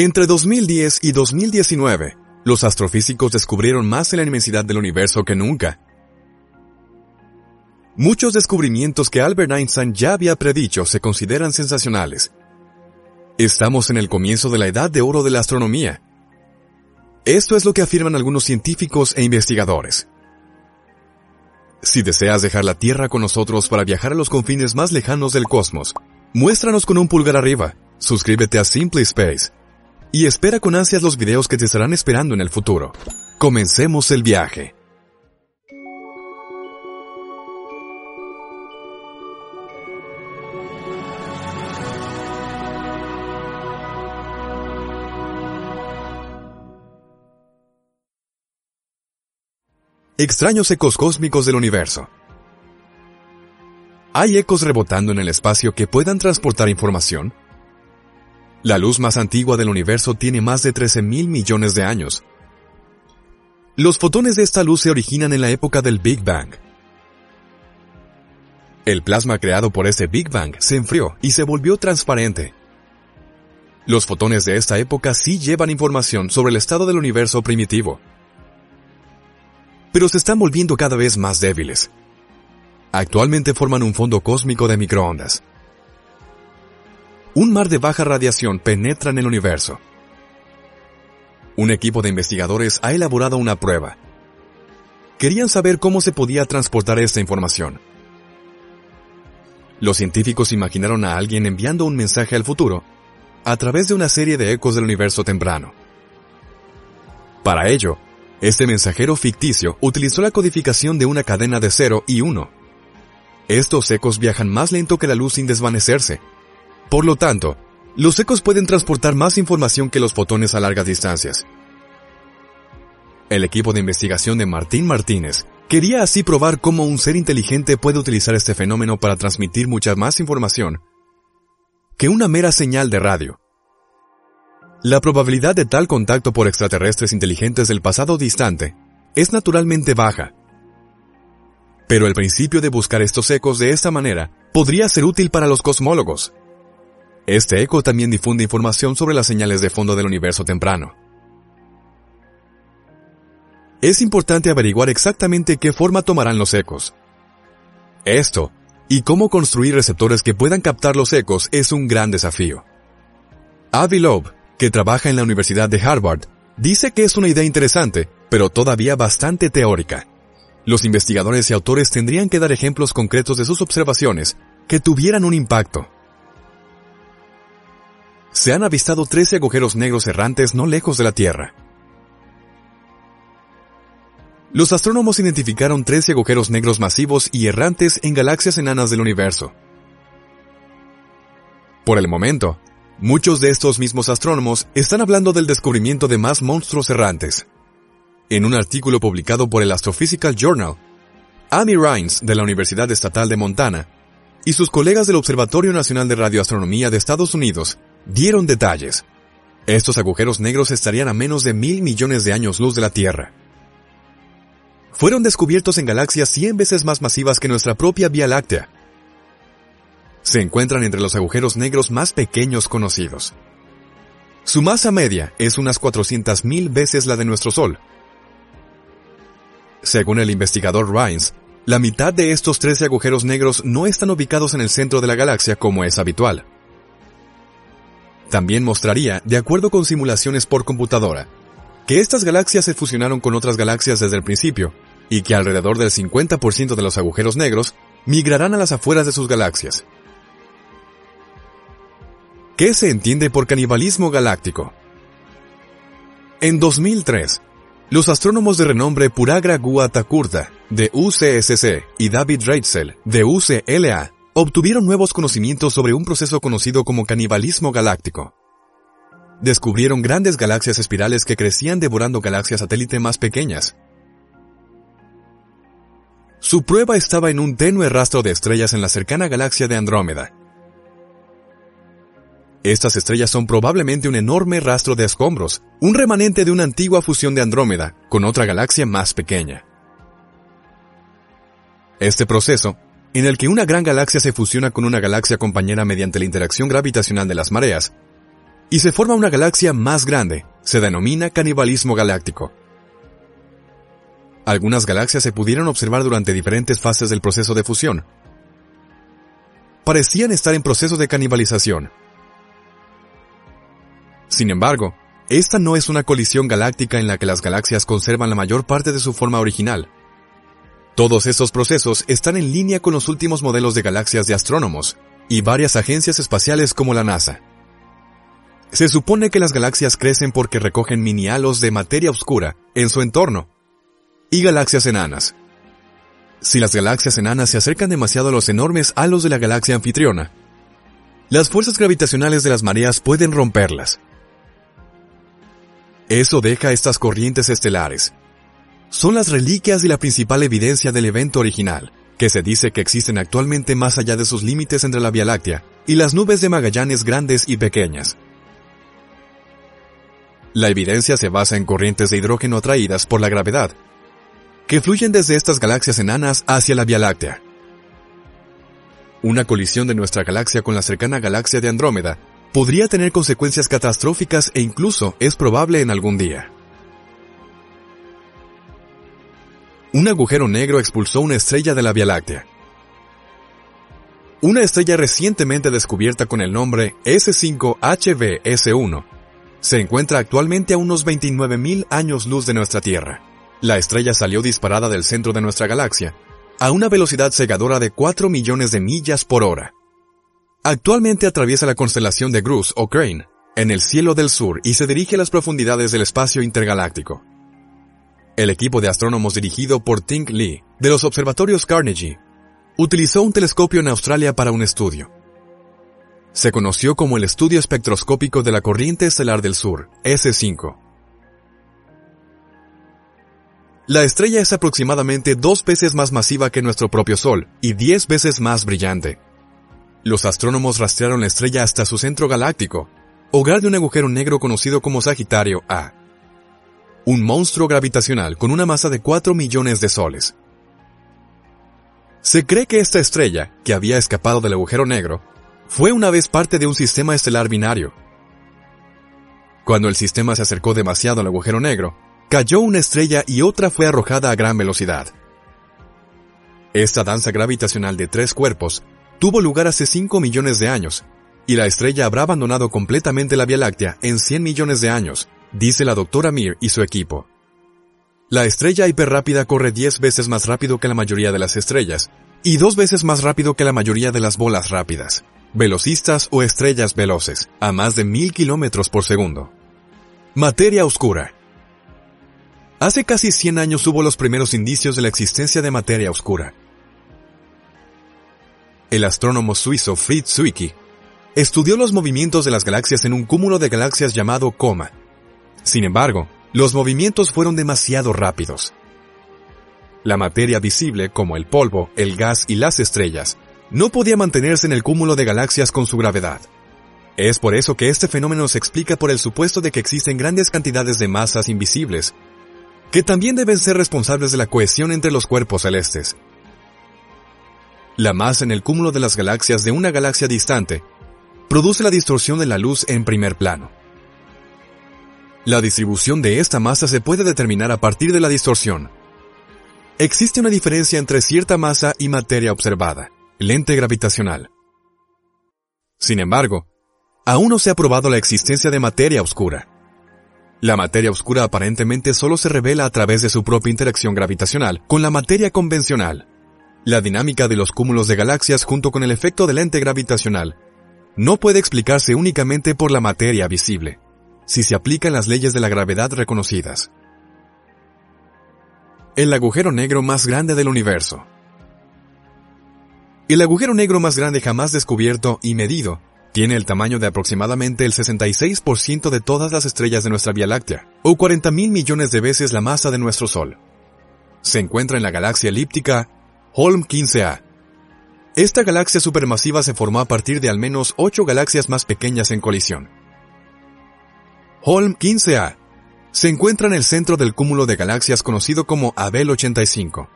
Entre 2010 y 2019, los astrofísicos descubrieron más en la inmensidad del universo que nunca. Muchos descubrimientos que Albert Einstein ya había predicho se consideran sensacionales. Estamos en el comienzo de la edad de oro de la astronomía. Esto es lo que afirman algunos científicos e investigadores. Si deseas dejar la Tierra con nosotros para viajar a los confines más lejanos del cosmos, muéstranos con un pulgar arriba, suscríbete a Simply Space y espera con ansias los videos que te estarán esperando en el futuro. Comencemos el viaje. Extraños ecos cósmicos del universo. ¿Hay ecos rebotando en el espacio que puedan transportar información? La luz más antigua del universo tiene más de 13 mil millones de años. Los fotones de esta luz se originan en la época del Big Bang. El plasma creado por ese Big Bang se enfrió y se volvió transparente. Los fotones de esta época sí llevan información sobre el estado del universo primitivo, pero se están volviendo cada vez más débiles. Actualmente forman un fondo cósmico de microondas un mar de baja radiación penetra en el universo. Un equipo de investigadores ha elaborado una prueba. Querían saber cómo se podía transportar esta información. Los científicos imaginaron a alguien enviando un mensaje al futuro a través de una serie de ecos del universo temprano. Para ello, este mensajero ficticio utilizó la codificación de una cadena de 0 y 1. Estos ecos viajan más lento que la luz sin desvanecerse, por lo tanto, los ecos pueden transportar más información que los fotones a largas distancias. El equipo de investigación de Martín Martínez quería así probar cómo un ser inteligente puede utilizar este fenómeno para transmitir mucha más información que una mera señal de radio. La probabilidad de tal contacto por extraterrestres inteligentes del pasado distante es naturalmente baja. Pero el principio de buscar estos ecos de esta manera podría ser útil para los cosmólogos, este eco también difunde información sobre las señales de fondo del universo temprano. Es importante averiguar exactamente qué forma tomarán los ecos. Esto, y cómo construir receptores que puedan captar los ecos es un gran desafío. Avi Loeb, que trabaja en la Universidad de Harvard, dice que es una idea interesante, pero todavía bastante teórica. Los investigadores y autores tendrían que dar ejemplos concretos de sus observaciones que tuvieran un impacto se han avistado 13 agujeros negros errantes no lejos de la Tierra. Los astrónomos identificaron 13 agujeros negros masivos y errantes en galaxias enanas del universo. Por el momento, muchos de estos mismos astrónomos están hablando del descubrimiento de más monstruos errantes. En un artículo publicado por el Astrophysical Journal, Amy Rines de la Universidad Estatal de Montana y sus colegas del Observatorio Nacional de Radioastronomía de Estados Unidos dieron detalles. Estos agujeros negros estarían a menos de mil millones de años luz de la Tierra. Fueron descubiertos en galaxias 100 veces más masivas que nuestra propia Vía Láctea. Se encuentran entre los agujeros negros más pequeños conocidos. Su masa media es unas 400.000 veces la de nuestro Sol. Según el investigador Rines, la mitad de estos 13 agujeros negros no están ubicados en el centro de la galaxia como es habitual. También mostraría, de acuerdo con simulaciones por computadora, que estas galaxias se fusionaron con otras galaxias desde el principio, y que alrededor del 50% de los agujeros negros migrarán a las afueras de sus galaxias. ¿Qué se entiende por canibalismo galáctico? En 2003, los astrónomos de renombre Puragra Guatakurta, de UCSC, y David Reitzel, de UCLA, obtuvieron nuevos conocimientos sobre un proceso conocido como canibalismo galáctico. Descubrieron grandes galaxias espirales que crecían devorando galaxias satélite más pequeñas. Su prueba estaba en un tenue rastro de estrellas en la cercana galaxia de Andrómeda. Estas estrellas son probablemente un enorme rastro de escombros, un remanente de una antigua fusión de Andrómeda con otra galaxia más pequeña. Este proceso en el que una gran galaxia se fusiona con una galaxia compañera mediante la interacción gravitacional de las mareas, y se forma una galaxia más grande, se denomina canibalismo galáctico. Algunas galaxias se pudieron observar durante diferentes fases del proceso de fusión. Parecían estar en proceso de canibalización. Sin embargo, esta no es una colisión galáctica en la que las galaxias conservan la mayor parte de su forma original. Todos estos procesos están en línea con los últimos modelos de galaxias de astrónomos y varias agencias espaciales como la NASA. Se supone que las galaxias crecen porque recogen mini halos de materia oscura en su entorno y galaxias enanas. Si las galaxias enanas se acercan demasiado a los enormes halos de la galaxia anfitriona, las fuerzas gravitacionales de las mareas pueden romperlas. Eso deja estas corrientes estelares. Son las reliquias y la principal evidencia del evento original, que se dice que existen actualmente más allá de sus límites entre la Vía Láctea y las nubes de Magallanes grandes y pequeñas. La evidencia se basa en corrientes de hidrógeno atraídas por la gravedad, que fluyen desde estas galaxias enanas hacia la Vía Láctea. Una colisión de nuestra galaxia con la cercana galaxia de Andrómeda podría tener consecuencias catastróficas e incluso es probable en algún día. Un agujero negro expulsó una estrella de la Vía Láctea. Una estrella recientemente descubierta con el nombre S5HVS1 se encuentra actualmente a unos 29.000 años luz de nuestra Tierra. La estrella salió disparada del centro de nuestra galaxia a una velocidad cegadora de 4 millones de millas por hora. Actualmente atraviesa la constelación de Grus o Crane en el cielo del sur y se dirige a las profundidades del espacio intergaláctico. El equipo de astrónomos dirigido por Tink Lee de los observatorios Carnegie utilizó un telescopio en Australia para un estudio. Se conoció como el estudio espectroscópico de la corriente estelar del sur, S5. La estrella es aproximadamente dos veces más masiva que nuestro propio Sol y diez veces más brillante. Los astrónomos rastrearon la estrella hasta su centro galáctico, hogar de un agujero negro conocido como Sagitario A. Un monstruo gravitacional con una masa de 4 millones de soles. Se cree que esta estrella, que había escapado del agujero negro, fue una vez parte de un sistema estelar binario. Cuando el sistema se acercó demasiado al agujero negro, cayó una estrella y otra fue arrojada a gran velocidad. Esta danza gravitacional de tres cuerpos tuvo lugar hace 5 millones de años, y la estrella habrá abandonado completamente la Vía Láctea en 100 millones de años, dice la doctora Mir y su equipo. La estrella hiperrápida corre 10 veces más rápido que la mayoría de las estrellas, y dos veces más rápido que la mayoría de las bolas rápidas, velocistas o estrellas veloces, a más de mil kilómetros por segundo. Materia oscura. Hace casi 100 años hubo los primeros indicios de la existencia de materia oscura, el astrónomo suizo Fritz Zwicky estudió los movimientos de las galaxias en un cúmulo de galaxias llamado Coma. Sin embargo, los movimientos fueron demasiado rápidos. La materia visible, como el polvo, el gas y las estrellas, no podía mantenerse en el cúmulo de galaxias con su gravedad. Es por eso que este fenómeno se explica por el supuesto de que existen grandes cantidades de masas invisibles, que también deben ser responsables de la cohesión entre los cuerpos celestes, la masa en el cúmulo de las galaxias de una galaxia distante produce la distorsión de la luz en primer plano. La distribución de esta masa se puede determinar a partir de la distorsión. Existe una diferencia entre cierta masa y materia observada, lente gravitacional. Sin embargo, aún no se ha probado la existencia de materia oscura. La materia oscura aparentemente solo se revela a través de su propia interacción gravitacional con la materia convencional. La dinámica de los cúmulos de galaxias junto con el efecto del lente gravitacional no puede explicarse únicamente por la materia visible, si se aplican las leyes de la gravedad reconocidas. El agujero negro más grande del universo. El agujero negro más grande jamás descubierto y medido tiene el tamaño de aproximadamente el 66% de todas las estrellas de nuestra Vía Láctea, o 40 mil millones de veces la masa de nuestro Sol. Se encuentra en la galaxia elíptica Holm 15A. Esta galaxia supermasiva se formó a partir de al menos ocho galaxias más pequeñas en colisión. Holm 15A se encuentra en el centro del cúmulo de galaxias conocido como Abel 85.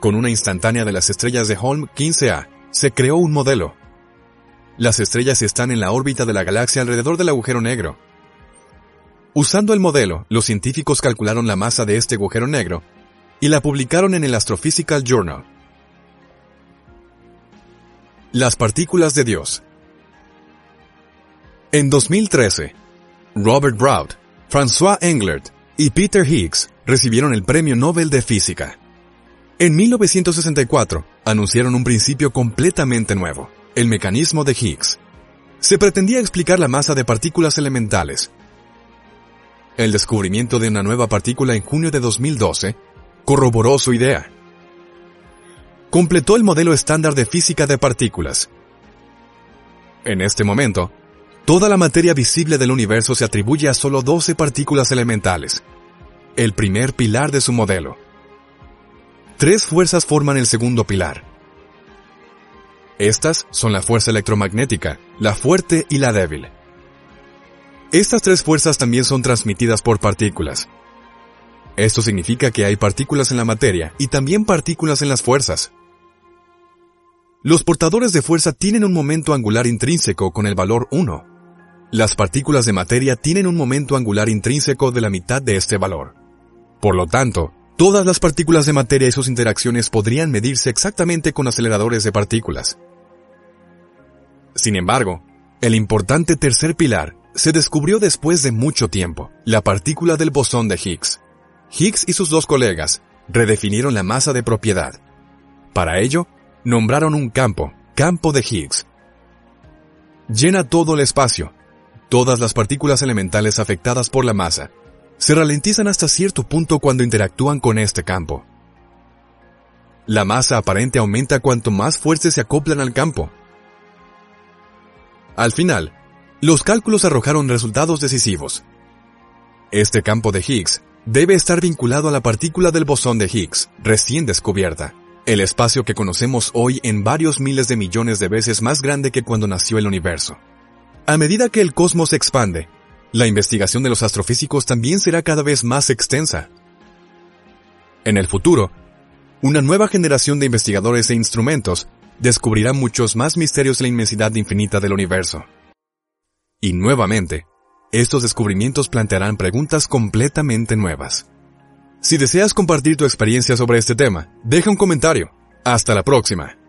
Con una instantánea de las estrellas de Holm 15A, se creó un modelo. las estrellas están en la órbita de la galaxia alrededor del agujero negro. Usando el modelo, los científicos calcularon la masa de este agujero negro y la publicaron en el Astrophysical Journal. Las partículas de Dios. En 2013, Robert Broad, François Englert y Peter Higgs recibieron el Premio Nobel de Física. En 1964, anunciaron un principio completamente nuevo el mecanismo de Higgs. Se pretendía explicar la masa de partículas elementales. El descubrimiento de una nueva partícula en junio de 2012 corroboró su idea. Completó el modelo estándar de física de partículas. En este momento, toda la materia visible del universo se atribuye a solo 12 partículas elementales, el primer pilar de su modelo. Tres fuerzas forman el segundo pilar. Estas son la fuerza electromagnética, la fuerte y la débil. Estas tres fuerzas también son transmitidas por partículas. Esto significa que hay partículas en la materia y también partículas en las fuerzas. Los portadores de fuerza tienen un momento angular intrínseco con el valor 1. Las partículas de materia tienen un momento angular intrínseco de la mitad de este valor. Por lo tanto, todas las partículas de materia y sus interacciones podrían medirse exactamente con aceleradores de partículas. Sin embargo, el importante tercer pilar se descubrió después de mucho tiempo, la partícula del bosón de Higgs. Higgs y sus dos colegas redefinieron la masa de propiedad. Para ello, nombraron un campo, campo de Higgs. Llena todo el espacio. Todas las partículas elementales afectadas por la masa se ralentizan hasta cierto punto cuando interactúan con este campo. La masa aparente aumenta cuanto más fuertes se acoplan al campo, al final, los cálculos arrojaron resultados decisivos. Este campo de Higgs debe estar vinculado a la partícula del bosón de Higgs, recién descubierta, el espacio que conocemos hoy en varios miles de millones de veces más grande que cuando nació el universo. A medida que el cosmos se expande, la investigación de los astrofísicos también será cada vez más extensa. En el futuro, una nueva generación de investigadores e instrumentos descubrirá muchos más misterios de la inmensidad infinita del universo. Y nuevamente, estos descubrimientos plantearán preguntas completamente nuevas. Si deseas compartir tu experiencia sobre este tema, deja un comentario. Hasta la próxima.